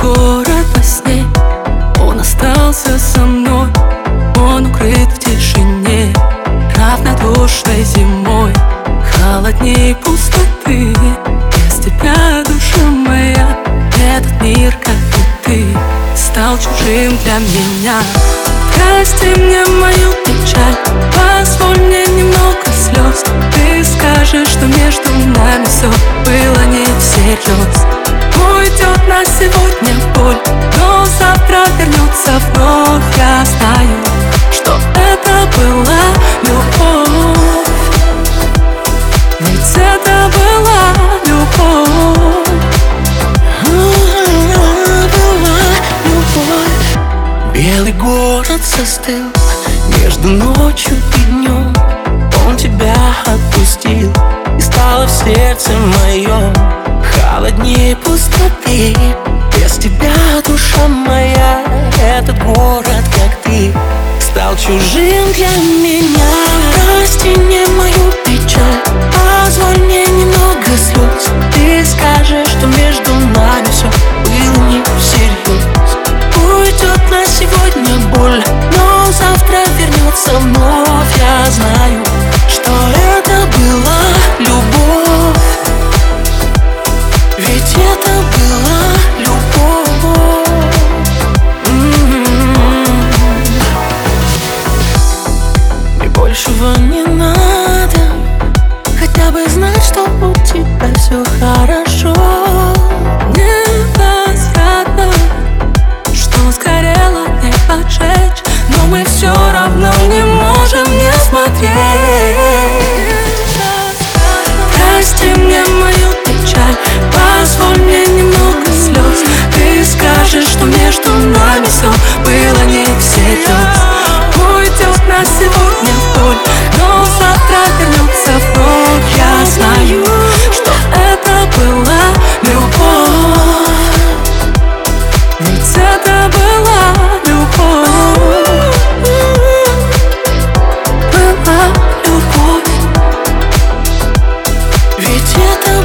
город во сне. Он остался со мной Он укрыт в тишине Равнодушной зимой Холодней пустоты. Без тебя, душа моя Этот мир, как и ты Стал чужим для меня. Прости мне мою печаль Позволь мне немного слез. Ты скажешь, что между нами все было не всерьез Уйдет на сегодня вернется вновь Я знаю, что это была любовь. Ведь это была любовь Была любовь. Белый город застыл между ночью и днем. Он тебя отпустил и стало в сердце моем. Холоднее пустоты Стал чужим для меня Прости мне мою печаль. Позволь мне немного слез. Ты скажешь, что между нами все было не всерьез. Уйдет на сегодня боль Но завтра вернется вновь, я знаю большего не надо. Хотя бы знать, что у тебя все хорошо. Невозвратно, что сгорело не поджечь. Но мы все равно не можем не смотреть. Прости мне мою печаль, позволь мне немного слез Ты скажешь, что между нами все было не всерьез Уйдет на сегодня это была любовь? Была любовь. Ведь это